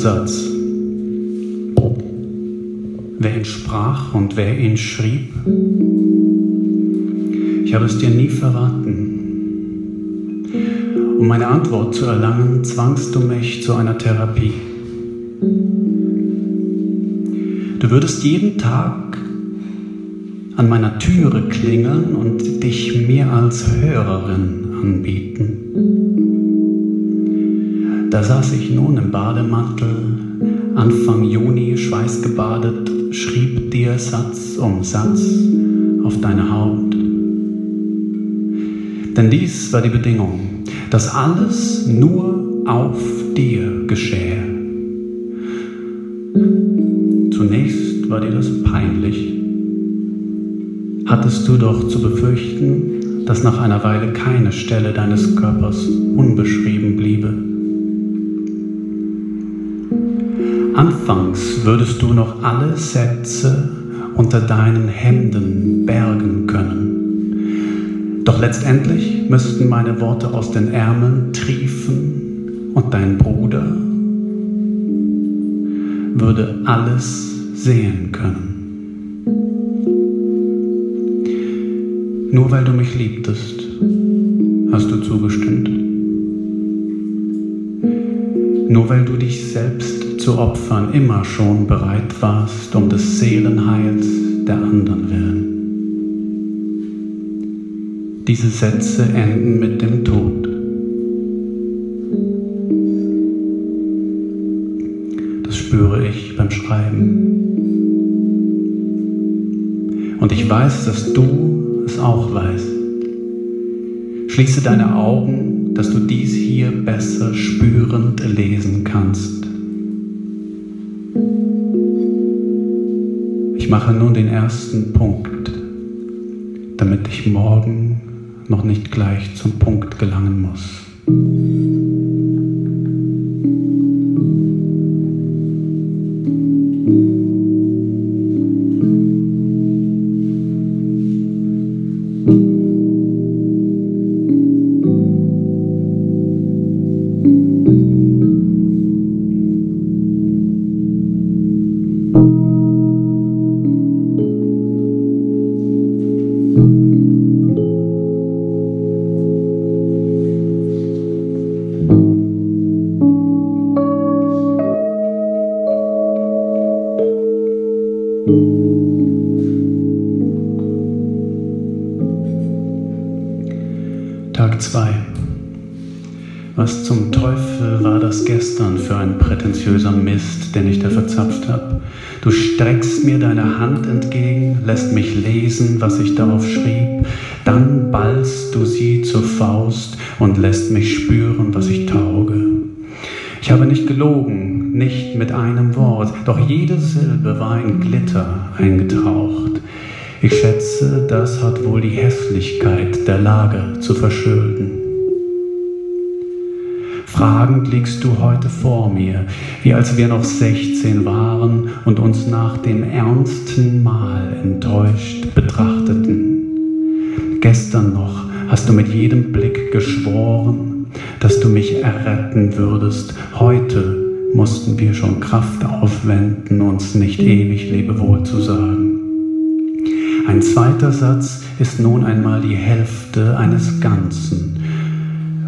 Satz. Wer ihn sprach und wer ihn schrieb, ich habe es dir nie verraten. Um meine Antwort zu erlangen, zwangst du mich zu einer Therapie. Du würdest jeden Tag an meiner Türe klingeln und dich mir als Hörerin anbieten. Da saß ich nun im Bademantel, Anfang Juni schweißgebadet, schrieb dir Satz um Satz auf deine Haut. Denn dies war die Bedingung, dass alles nur auf dir geschähe. Zunächst war dir das peinlich. Hattest du doch zu befürchten, dass nach einer Weile keine Stelle deines Körpers unbeschrieben Anfangs würdest du noch alle Sätze unter deinen Hemden bergen können. Doch letztendlich müssten meine Worte aus den Ärmeln triefen und dein Bruder würde alles sehen können. Nur weil du mich liebtest, hast du zugestimmt. Nur weil du dich selbst zu opfern immer schon bereit warst, um des Seelenheils der anderen willen. Diese Sätze enden mit dem Tod. Das spüre ich beim Schreiben. Und ich weiß, dass du es auch weißt. Schließe deine Augen, dass du dies hier besser spürend lesen kannst. Mache nun den ersten Punkt, damit ich morgen noch nicht gleich zum Punkt gelangen muss. Tag 2. Was zum Teufel war das gestern für ein prätentiöser Mist, den ich da verzapft habe? Du streckst mir deine Hand entgegen, lässt mich lesen, was ich darauf schrieb, dann ballst du sie zur Faust und lässt mich spüren, was ich tauge. Ich habe nicht gelogen, nicht mit einem Wort, doch jede Silbe war in Glitter eingetaucht. Ich schätze, das hat wohl die Hässlichkeit der Lage zu verschulden. Fragend liegst du heute vor mir, wie als wir noch 16 waren und uns nach dem ernsten Mal enttäuscht betrachteten. Gestern noch hast du mit jedem Blick geschworen, dass du mich erretten würdest. Heute mussten wir schon Kraft aufwenden, uns nicht ewig Lebewohl zu sagen. Ein zweiter Satz ist nun einmal die Hälfte eines Ganzen.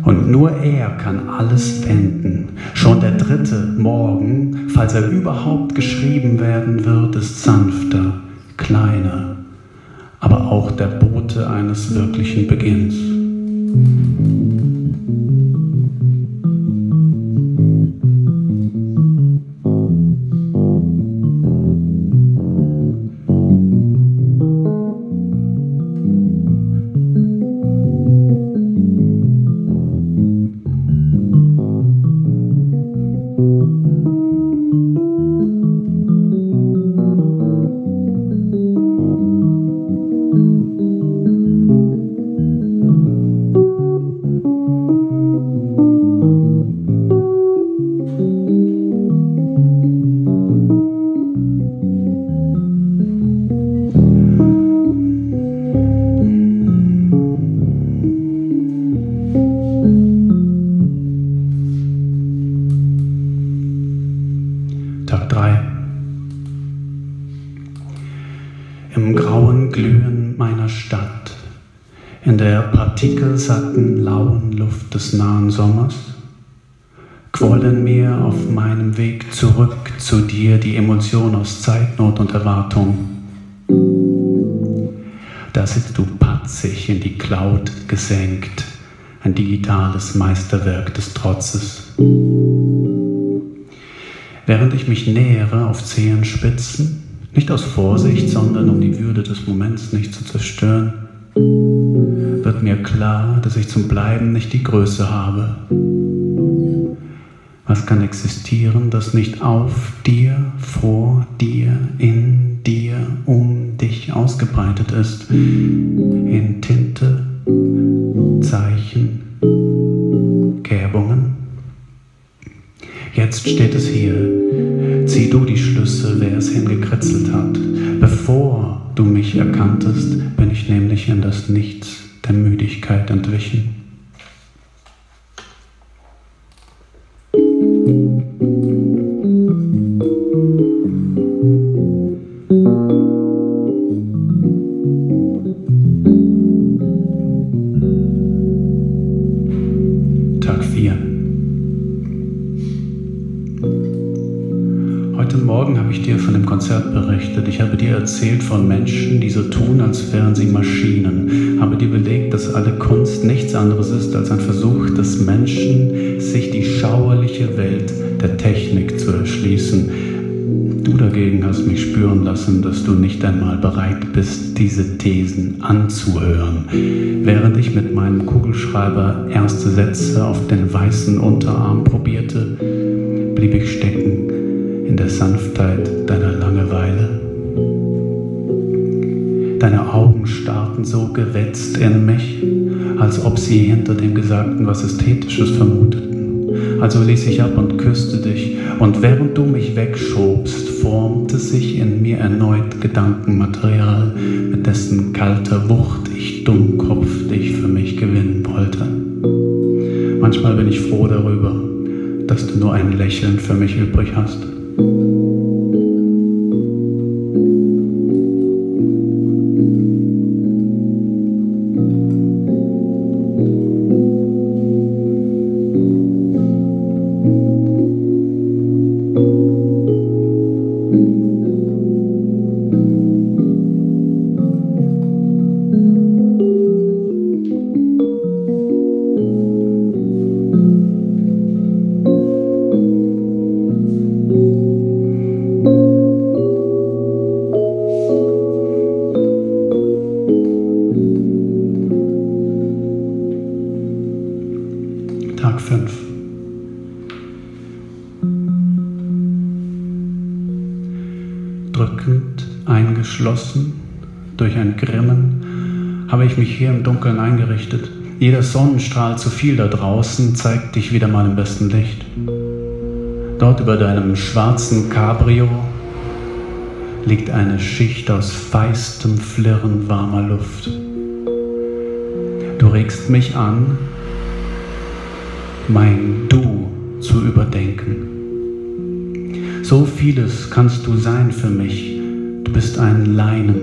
Und nur er kann alles wenden. Schon der dritte morgen, falls er überhaupt geschrieben werden wird, ist sanfter, kleiner, aber auch der Bote eines wirklichen Beginns. Stadt, in der partikelsatten, lauen Luft des nahen Sommers, quollen mir auf meinem Weg zurück zu dir die Emotion aus Zeitnot und Erwartung. Da sitzt du patzig in die Cloud gesenkt, ein digitales Meisterwerk des Trotzes. Während ich mich nähere auf Zehenspitzen, nicht aus Vorsicht, sondern um die Würde des Moments nicht zu zerstören, wird mir klar, dass ich zum Bleiben nicht die Größe habe. Was kann existieren, das nicht auf dir, vor dir, in dir, um dich ausgebreitet ist, in Tinte, Zeichen, Gerbungen? Jetzt steht es hier. Zieh du die Schlüsse, wer es hingekritzelt erkanntest, bin ich nämlich in das Nichts der Müdigkeit entwichen. Konzert berichtet. Ich habe dir erzählt von Menschen, die so tun, als wären sie Maschinen. Habe dir belegt, dass alle Kunst nichts anderes ist als ein Versuch des Menschen, sich die schauerliche Welt der Technik zu erschließen. Du dagegen hast mich spüren lassen, dass du nicht einmal bereit bist, diese Thesen anzuhören. Während ich mit meinem Kugelschreiber erste Sätze auf den weißen Unterarm probierte, blieb ich stecken in der Sanftheit deiner Langeweile. Deine Augen starrten so gewetzt in mich, als ob sie hinter dem Gesagten was Ästhetisches vermuteten. Also ließ ich ab und küsste dich, und während du mich wegschobst, formte sich in mir erneut Gedankenmaterial, mit dessen kalter Wucht ich Dummkopf dich für mich gewinnen wollte. Manchmal bin ich froh darüber, dass du nur ein Lächeln für mich übrig hast. Eingerichtet. Jeder Sonnenstrahl zu viel da draußen zeigt dich wieder mal im besten Licht. Dort über deinem schwarzen Cabrio liegt eine Schicht aus feistem Flirren warmer Luft. Du regst mich an, mein Du zu überdenken. So vieles kannst du sein für mich, Du bist ein Leinen,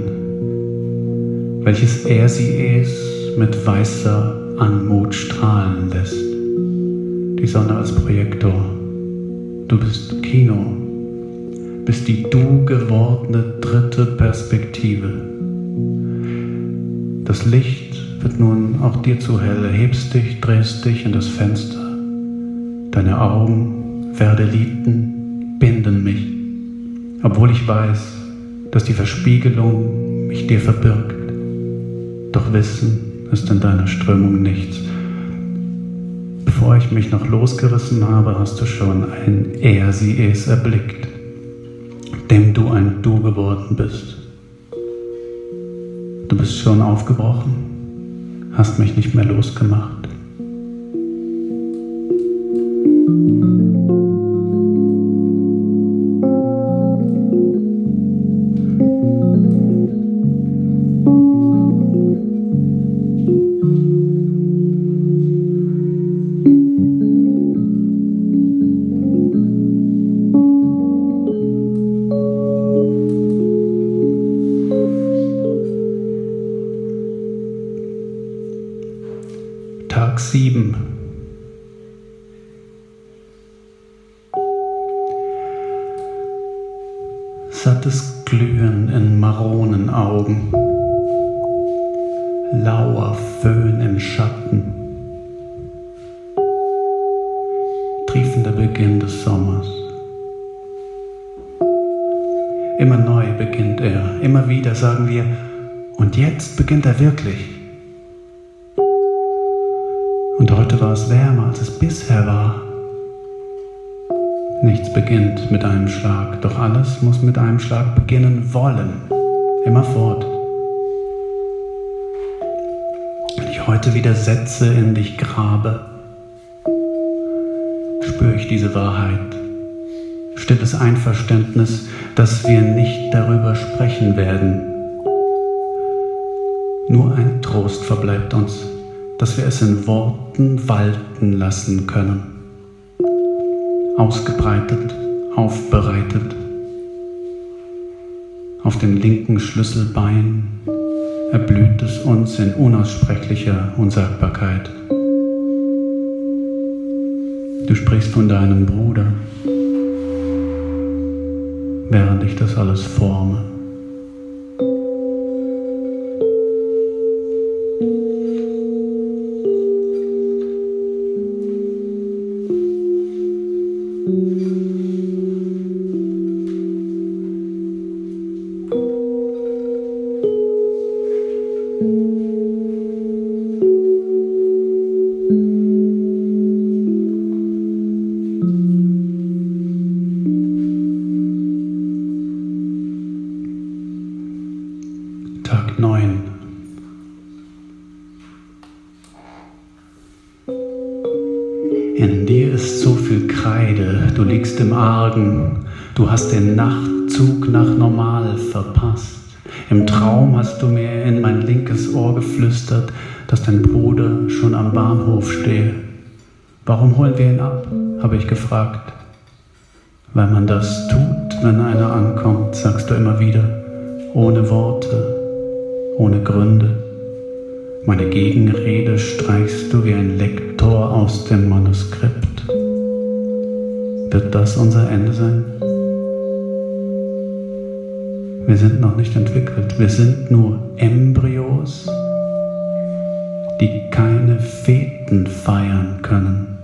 welches er sie es mit weißer Anmut strahlen lässt. Die Sonne als Projektor. Du bist Kino, bist die du gewordene dritte Perspektive. Das Licht wird nun auch dir zu hell, erhebst dich, drehst dich in das Fenster. Deine Augen, Verdeliten, binden mich, obwohl ich weiß, dass die Verspiegelung mich dir verbirgt. Doch Wissen ist in deiner Strömung nichts. Bevor ich mich noch losgerissen habe, hast du schon ein Er, sie, es erblickt, dem du ein Du geworden bist. Du bist schon aufgebrochen, hast mich nicht mehr losgemacht. Wirklich. Und heute war es wärmer, als es bisher war. Nichts beginnt mit einem Schlag, doch alles muss mit einem Schlag beginnen wollen. Immerfort. Wenn ich heute wieder Sätze in dich grabe, spüre ich diese Wahrheit. Stilles Einverständnis, dass wir nicht darüber sprechen werden. Nur ein Trost verbleibt uns, dass wir es in Worten walten lassen können. Ausgebreitet, aufbereitet. Auf dem linken Schlüsselbein erblüht es uns in unaussprechlicher Unsagbarkeit. Du sprichst von deinem Bruder, während ich das alles forme. Im Traum hast du mir in mein linkes Ohr geflüstert, dass dein Bruder schon am Bahnhof stehe. Warum holen wir ihn ab? habe ich gefragt. Weil man das tut, wenn einer ankommt, sagst du immer wieder, ohne Worte, ohne Gründe. Meine Gegenrede streichst du wie ein Lektor aus dem Manuskript. Wird das unser Ende sein? Wir sind noch nicht entwickelt, wir sind nur Embryos, die keine Feten feiern können.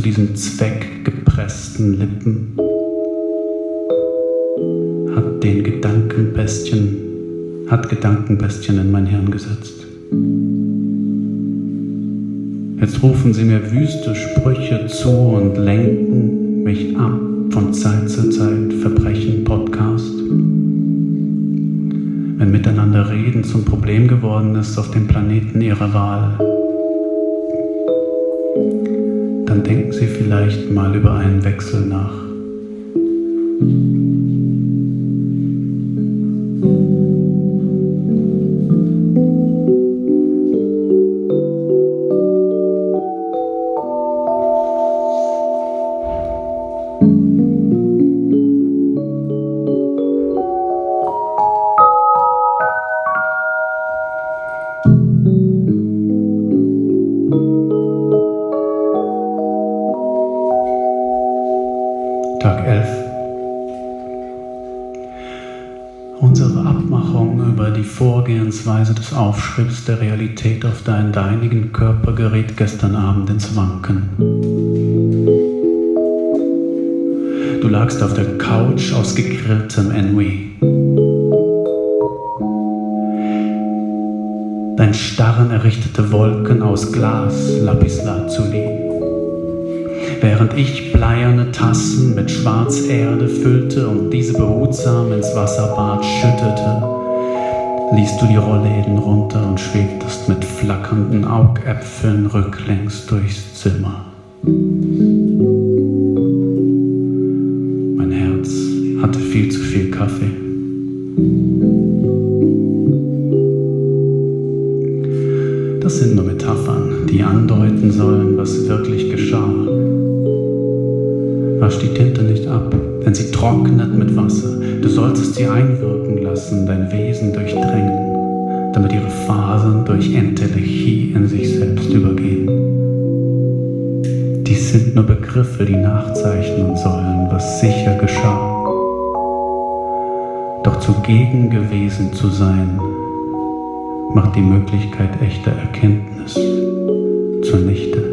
Zu diesem Zweck gepressten Lippen hat den Gedankenbestien, hat Gedankenbestien in mein Hirn gesetzt. Jetzt rufen sie mir wüste Sprüche zu und lenken mich ab von Zeit zu Zeit Verbrechen Podcast. Wenn miteinander reden zum Problem geworden ist auf dem Planeten ihrer Wahl, vielleicht mal über einen Wechsel nach. Vorgehensweise des Aufschriebs der Realität auf deinen deinigen Körper geriet gestern Abend ins Wanken. Du lagst auf der Couch aus gegrilltem Ennui. Dein Starren errichtete Wolken aus Glas Lapislazuli. Während ich bleierne Tassen mit Schwarzerde füllte und diese behutsam ins Wasserbad schüttete, liest du die Rollläden runter und schwebtest mit flackernden Augäpfeln rücklängs durchs Zimmer. Mein Herz hatte viel zu viel Kaffee. Das sind nur Metaphern, die andeuten sollen, was wirklich geschah. Wasch die Tinte nicht ab, denn sie trocknet mit Wasser. Du solltest sie einwirken lassen, dein Wesen durchdrängen, damit ihre Fasern durch Entelechie in sich selbst übergehen. Dies sind nur Begriffe, die nachzeichnen sollen, was sicher geschah. Doch zugegen gewesen zu sein, macht die Möglichkeit echter Erkenntnis zunichte.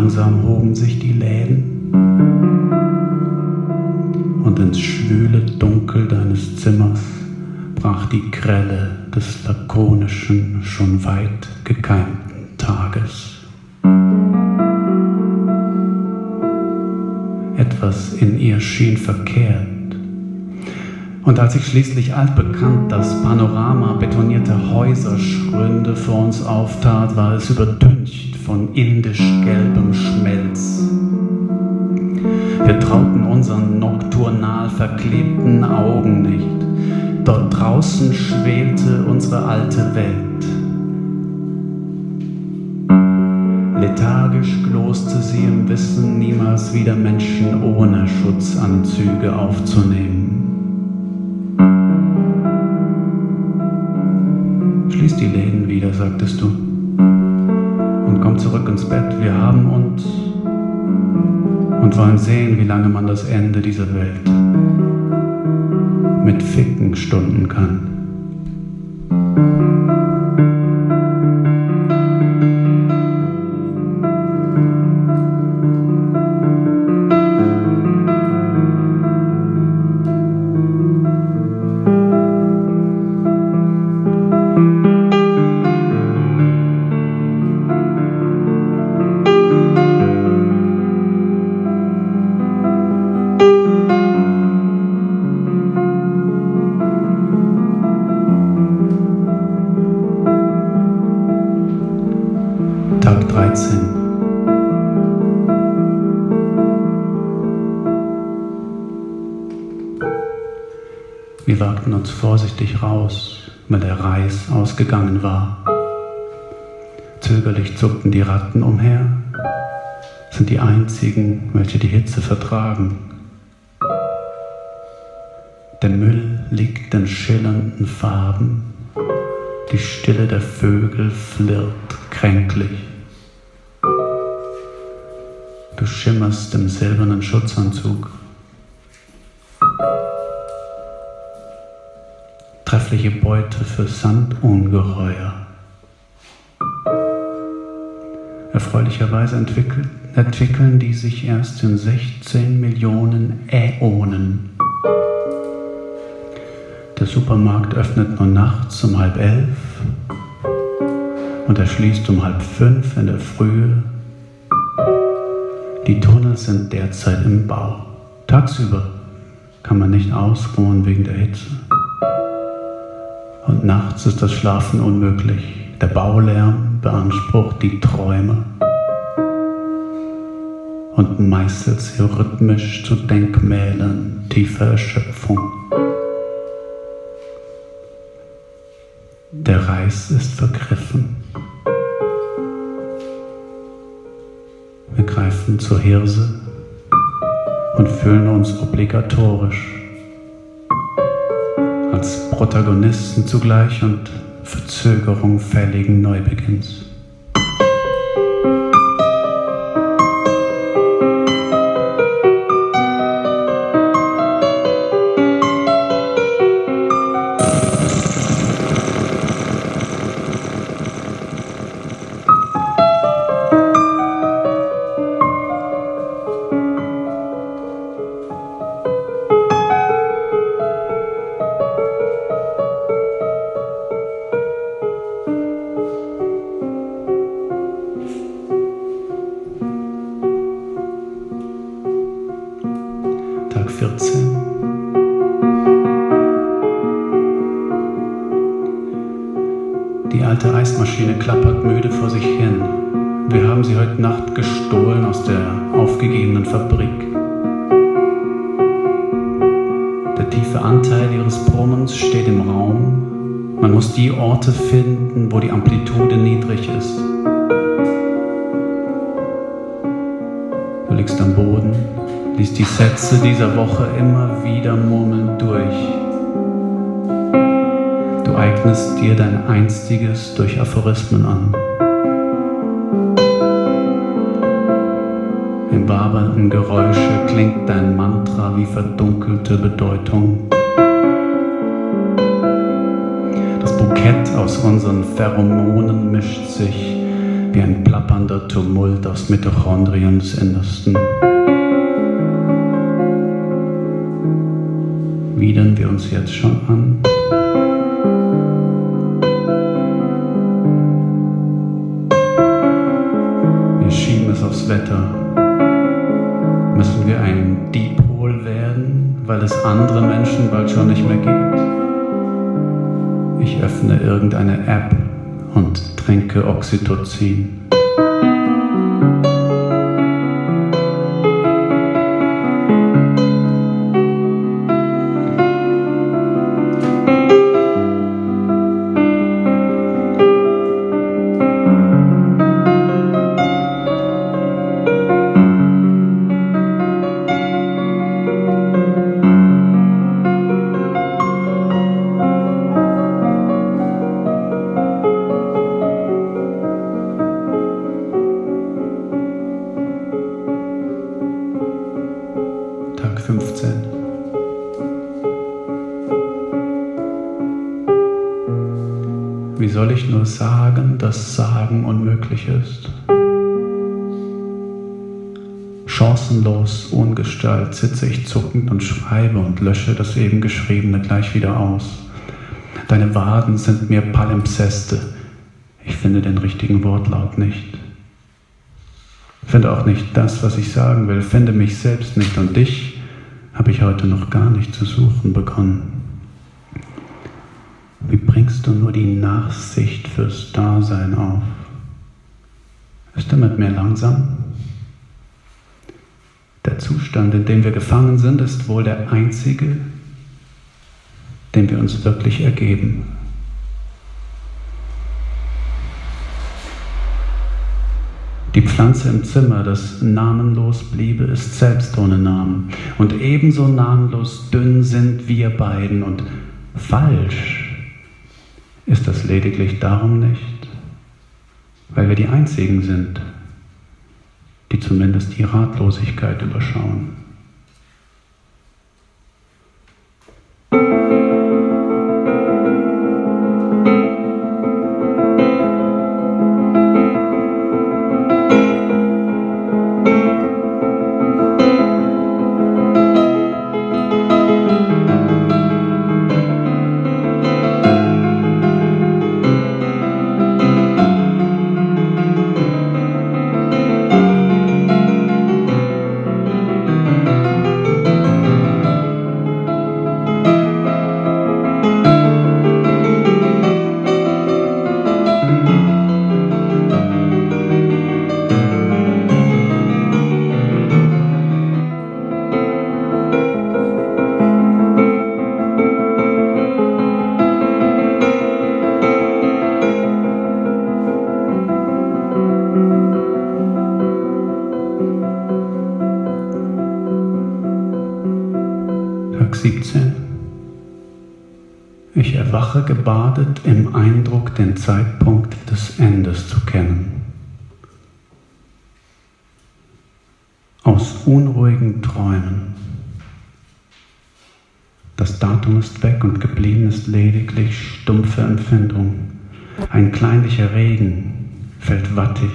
Langsam hoben sich die Läden und ins schwüle Dunkel deines Zimmers brach die Grelle des lakonischen, schon weit gekeimten Tages. etwas in ihr schien verkehrt. Und als sich schließlich altbekannt das Panorama betonierter Häuserschründe vor uns auftat, war es überdüncht von indisch-gelbem Schmelz. Wir trauten unseren nokturnal verklebten Augen nicht. Dort draußen schwelte unsere alte Welt. Lethargisch gloste sie im Wissen, niemals wieder Menschen ohne Schutzanzüge aufzunehmen. Schließ die Läden wieder, sagtest du, und wollen sehen, wie lange man das Ende dieser Welt mit Ficken stunden kann. Zuckten die Ratten umher, sind die einzigen, welche die Hitze vertragen. Der Müll liegt in schillernden Farben, die Stille der Vögel flirrt kränklich. Du schimmerst im silbernen Schutzanzug. Treffliche Beute für Sandungeheuer. Erfreulicherweise entwickeln, entwickeln die sich erst in 16 Millionen Äonen. Der Supermarkt öffnet nur nachts um halb elf und er schließt um halb fünf in der Frühe die Tunnel sind derzeit im Bau. Tagsüber kann man nicht ausruhen wegen der Hitze. Und nachts ist das Schlafen unmöglich. Der Baulärm beansprucht die Träume und meißelt sie rhythmisch zu Denkmälern tiefer Erschöpfung. Der Reis ist vergriffen. Wir greifen zur Hirse und fühlen uns obligatorisch als Protagonisten zugleich und Verzögerung fälligen Neubeginns. Orte finden, wo die Amplitude niedrig ist. Du liegst am Boden, liest die Sätze dieser Woche immer wieder murmelnd durch. Du eignest dir dein einstiges durch Aphorismen an. Im wabernden Geräusche klingt dein Mantra wie verdunkelte Bedeutung. Bukett aus unseren Pheromonen mischt sich wie ein plappernder Tumult aus Mitochondrien des Innersten. Widern wir uns jetzt schon an? Oxytocin. Das Sagen unmöglich ist. Chancenlos, ungestalt sitze ich zuckend und schreibe und lösche das eben Geschriebene gleich wieder aus. Deine Waden sind mir Palimpseste. Ich finde den richtigen Wortlaut nicht. Finde auch nicht das, was ich sagen will. Finde mich selbst nicht und dich habe ich heute noch gar nicht zu suchen begonnen. Wie bringst du nur die Nachsicht fürs Dasein auf? Ist er mit mir langsam? Der Zustand, in dem wir gefangen sind, ist wohl der einzige, dem wir uns wirklich ergeben. Die Pflanze im Zimmer, das namenlos bliebe, ist selbst ohne Namen. Und ebenso namenlos dünn sind wir beiden und falsch ist das lediglich darum nicht, weil wir die Einzigen sind, die zumindest die Ratlosigkeit überschauen. Ein kleinlicher Regen fällt wattig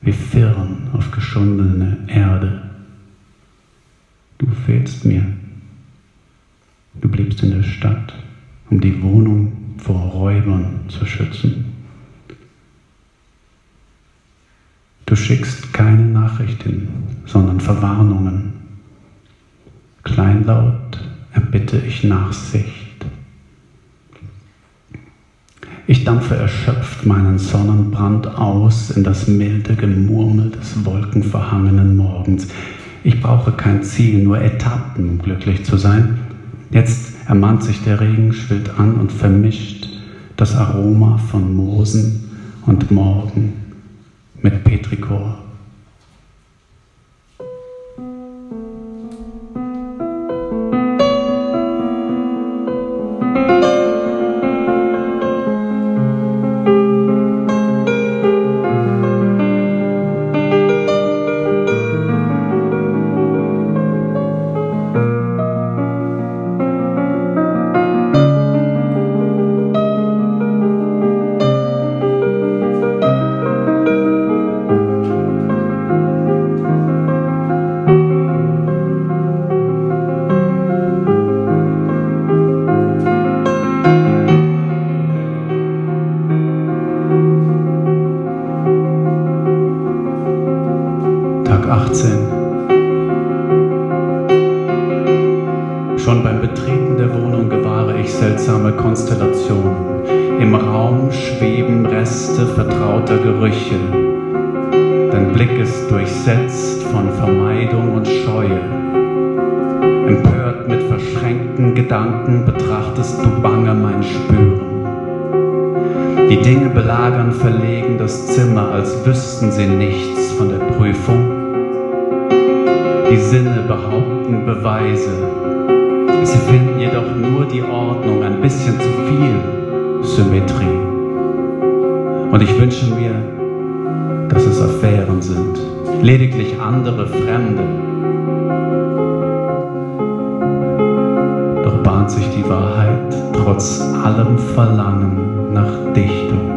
wie Firn auf geschundene Erde. Du fehlst mir. Du bliebst in der Stadt, um die Wohnung vor Räubern zu schützen. Du schickst keine Nachrichten, sondern Verwarnungen. Kleinlaut erbitte ich Nachsicht. Ich dampfe erschöpft meinen Sonnenbrand aus in das milde Gemurmel des wolkenverhangenen Morgens. Ich brauche kein Ziel, nur Etappen, um glücklich zu sein. Jetzt ermahnt sich der Regen, schwillt an und vermischt das Aroma von Moosen und Morgen mit Petrichor. Bahnt sich die Wahrheit trotz allem Verlangen nach Dichtung.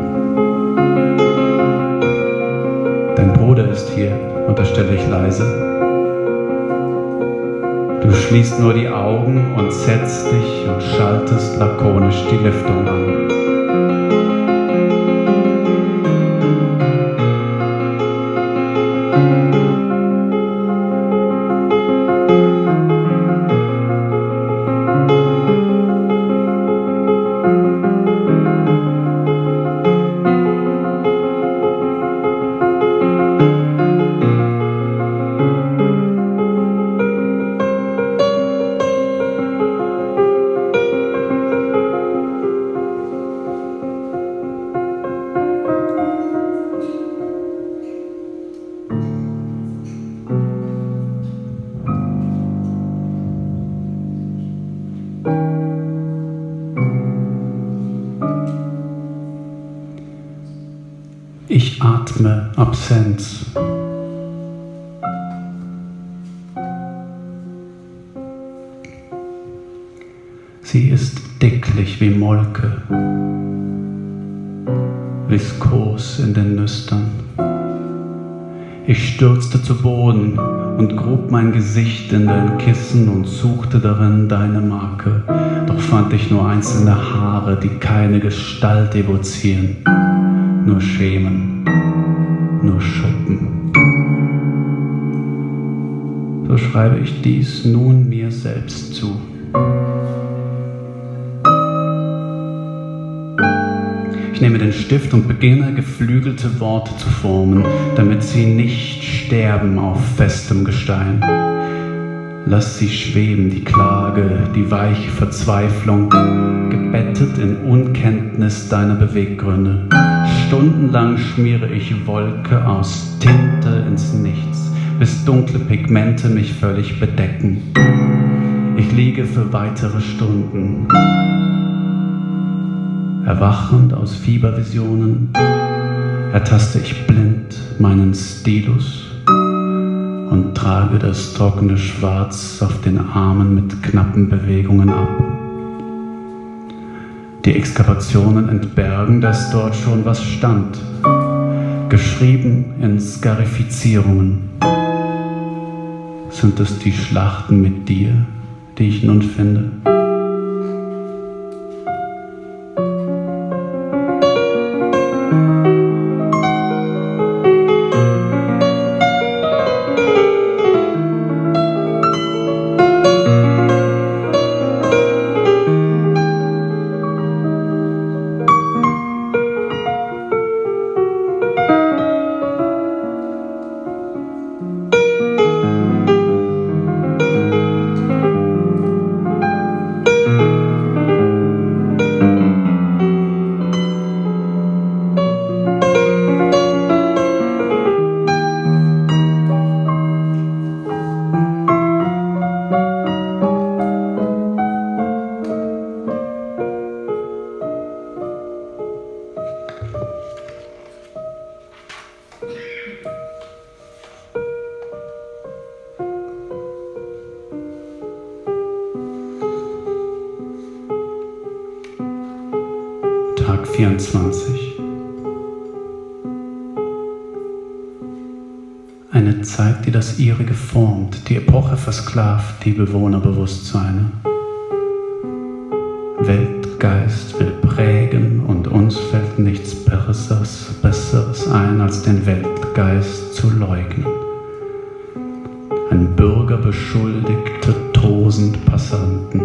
Dein Bruder ist hier, unterstelle ich leise. Du schließt nur die Augen und setzt dich und schaltest lakonisch die Lüftung an. Absenz. Sie ist dicklich wie Molke, viskos in den Nüstern. Ich stürzte zu Boden und grub mein Gesicht in dein Kissen und suchte darin deine Marke. Doch fand ich nur einzelne Haare, die keine Gestalt evozieren, nur Schemen nur Schuppen. So schreibe ich dies nun mir selbst zu. Ich nehme den Stift und beginne geflügelte Worte zu formen, damit sie nicht sterben auf festem Gestein. Lass sie schweben, die Klage, die weiche Verzweiflung, gebettet in Unkenntnis deiner Beweggründe. Stundenlang schmiere ich Wolke aus Tinte ins Nichts, bis dunkle Pigmente mich völlig bedecken. Ich liege für weitere Stunden. Erwachend aus Fiebervisionen ertaste ich blind meinen Stilus und trage das trockene Schwarz auf den Armen mit knappen Bewegungen ab. Die Exkavationen entbergen, dass dort schon was stand, geschrieben in Skarifizierungen. Sind es die Schlachten mit dir, die ich nun finde? Versklavt die Bewohnerbewusstseine. Weltgeist will prägen und uns fällt nichts Besseres, Besseres ein, als den Weltgeist zu leugnen. Ein Bürger beschuldigte tosend Passanten.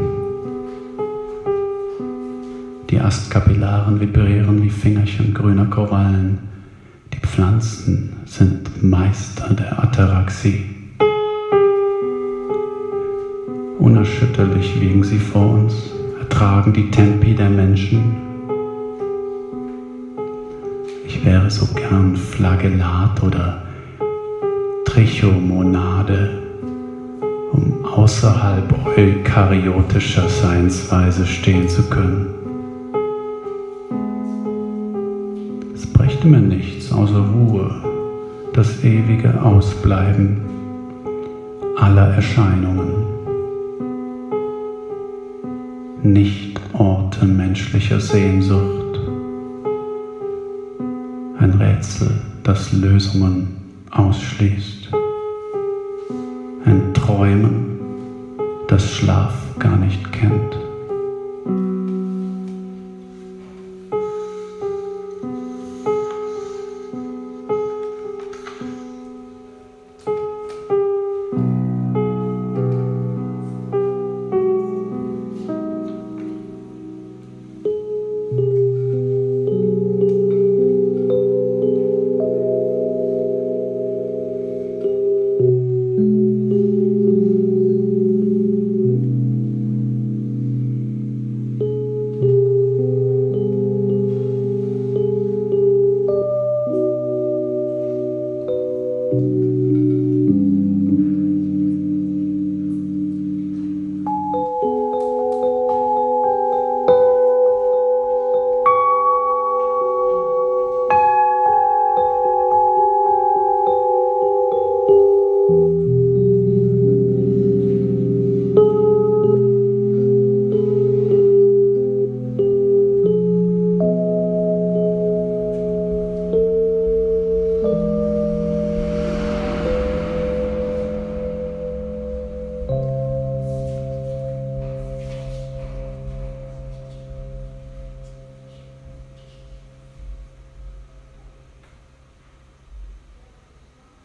Die Astkapillaren vibrieren wie Fingerchen grüner Korallen. Unerschütterlich liegen sie vor uns, ertragen die Tempi der Menschen. Ich wäre so gern Flagellat oder Trichomonade, um außerhalb eukaryotischer Seinsweise stehen zu können. brächte mir nichts außer Ruhe, das ewige Ausbleiben aller Erscheinungen. Nicht Orte menschlicher Sehnsucht, ein Rätsel, das Lösungen ausschließt, ein Träumen, das Schlaf gar nicht kennt.